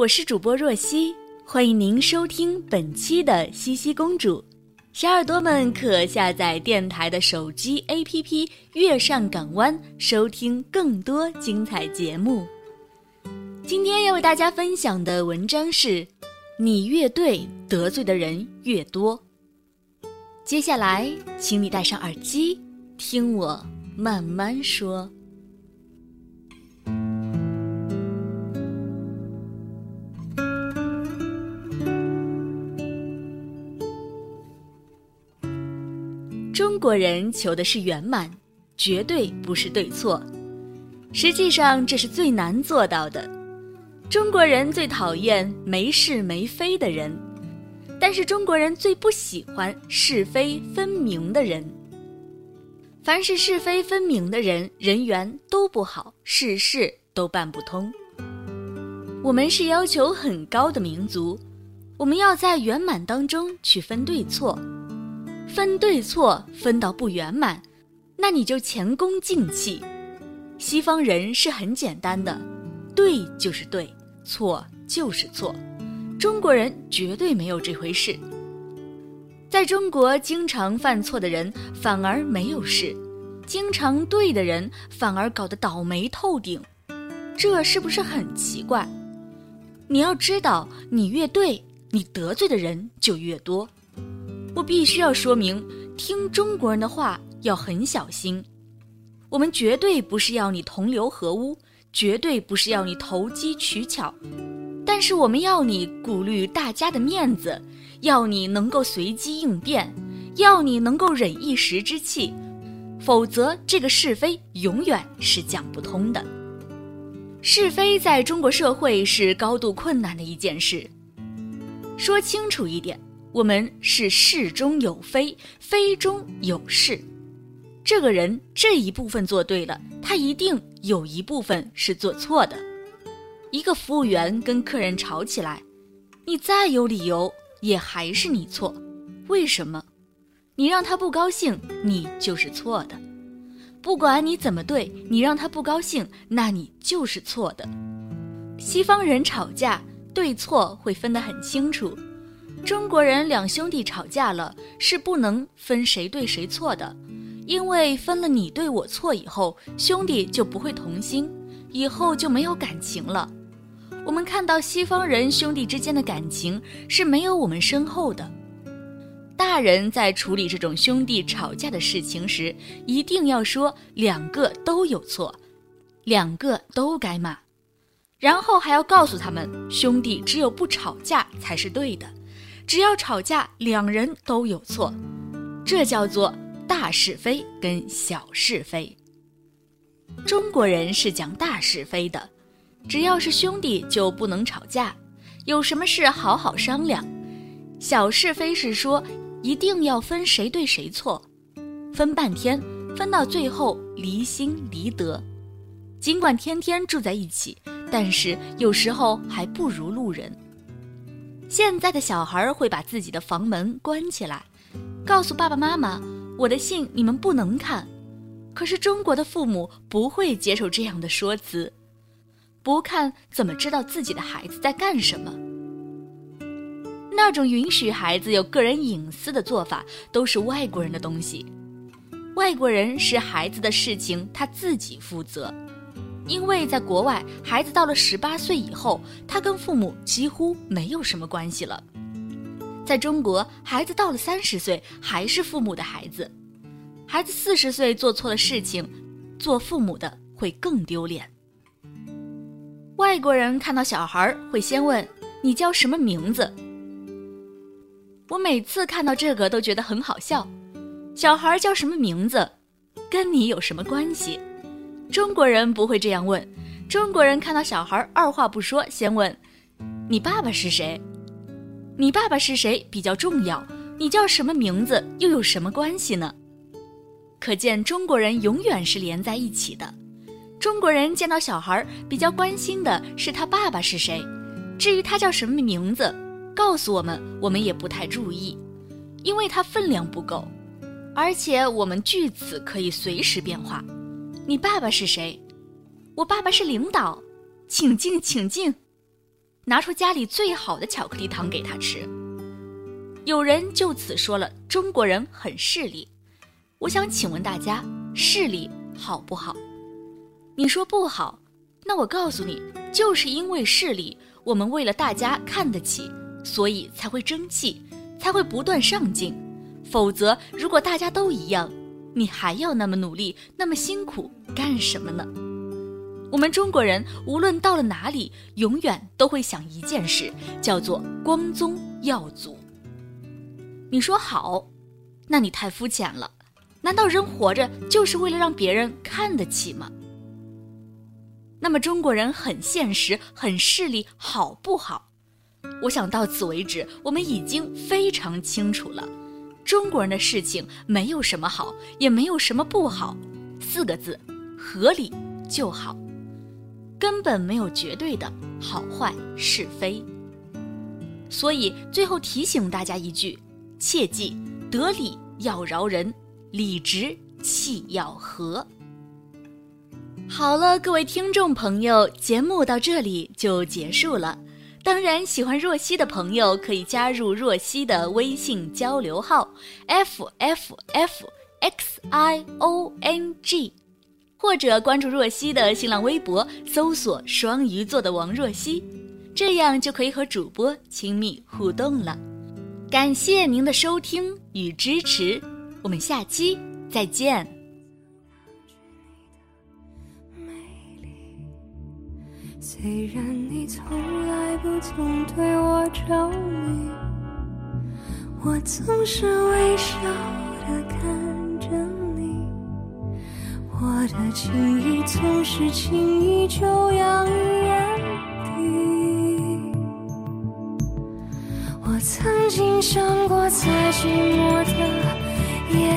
我是主播若曦，欢迎您收听本期的《西西公主》。小耳朵们可下载电台的手机 APP《月上港湾》，收听更多精彩节目。今天要为大家分享的文章是：你越对，得罪的人越多。接下来，请你戴上耳机，听我慢慢说。国人求的是圆满，绝对不是对错。实际上，这是最难做到的。中国人最讨厌没是没非的人，但是中国人最不喜欢是非分明的人。凡是是非分明的人，人缘都不好，事事都办不通。我们是要求很高的民族，我们要在圆满当中去分对错。分对错分到不圆满，那你就前功尽弃。西方人是很简单的，对就是对，错就是错。中国人绝对没有这回事。在中国，经常犯错的人反而没有事，经常对的人反而搞得倒霉透顶，这是不是很奇怪？你要知道，你越对，你得罪的人就越多。我必须要说明，听中国人的话要很小心。我们绝对不是要你同流合污，绝对不是要你投机取巧，但是我们要你顾虑大家的面子，要你能够随机应变，要你能够忍一时之气，否则这个是非永远是讲不通的。是非在中国社会是高度困难的一件事。说清楚一点。我们是事中有非，非中有事。这个人这一部分做对了，他一定有一部分是做错的。一个服务员跟客人吵起来，你再有理由，也还是你错。为什么？你让他不高兴，你就是错的。不管你怎么对，你让他不高兴，那你就是错的。西方人吵架，对错会分得很清楚。中国人两兄弟吵架了，是不能分谁对谁错的，因为分了你对我错以后，兄弟就不会同心，以后就没有感情了。我们看到西方人兄弟之间的感情是没有我们深厚的。大人在处理这种兄弟吵架的事情时，一定要说两个都有错，两个都该骂，然后还要告诉他们，兄弟只有不吵架才是对的。只要吵架，两人都有错，这叫做大是非跟小是非。中国人是讲大是非的，只要是兄弟就不能吵架，有什么事好好商量。小是非是说一定要分谁对谁错，分半天，分到最后离心离德。尽管天天住在一起，但是有时候还不如路人。现在的小孩会把自己的房门关起来，告诉爸爸妈妈：“我的信你们不能看。”可是中国的父母不会接受这样的说辞，不看怎么知道自己的孩子在干什么？那种允许孩子有个人隐私的做法，都是外国人的东西。外国人是孩子的事情他自己负责。因为在国外，孩子到了十八岁以后，他跟父母几乎没有什么关系了。在中国，孩子到了三十岁还是父母的孩子，孩子四十岁做错了事情，做父母的会更丢脸。外国人看到小孩会先问你叫什么名字。我每次看到这个都觉得很好笑。小孩叫什么名字，跟你有什么关系？中国人不会这样问。中国人看到小孩，二话不说，先问：“你爸爸是谁？你爸爸是谁比较重要？你叫什么名字又有什么关系呢？”可见中国人永远是连在一起的。中国人见到小孩比较关心的是他爸爸是谁，至于他叫什么名字，告诉我们我们也不太注意，因为他分量不够，而且我们句子可以随时变化。你爸爸是谁？我爸爸是领导，请进，请进，拿出家里最好的巧克力糖给他吃。有人就此说了中国人很势利，我想请问大家，势利好不好？你说不好，那我告诉你，就是因为势利，我们为了大家看得起，所以才会争气，才会不断上进。否则，如果大家都一样，你还要那么努力，那么辛苦干什么呢？我们中国人无论到了哪里，永远都会想一件事，叫做光宗耀祖。你说好，那你太肤浅了。难道人活着就是为了让别人看得起吗？那么中国人很现实、很势利，好不好？我想到此为止，我们已经非常清楚了。中国人的事情没有什么好，也没有什么不好，四个字：合理就好。根本没有绝对的好坏是非，所以最后提醒大家一句：切记得理要饶人，理直气要和。好了，各位听众朋友，节目到这里就结束了。当然，喜欢若曦的朋友可以加入若曦的微信交流号：f f f x i o n g。或者关注若曦的新浪微博，搜索“双鱼座的王若曦”，这样就可以和主播亲密互动了。感谢您的收听与支持，我们下期再见。虽然你从来不曾对我着迷，我总是微笑的看着你。我的情意总是轻易就洋溢眼底。我曾经想过，在寂寞的夜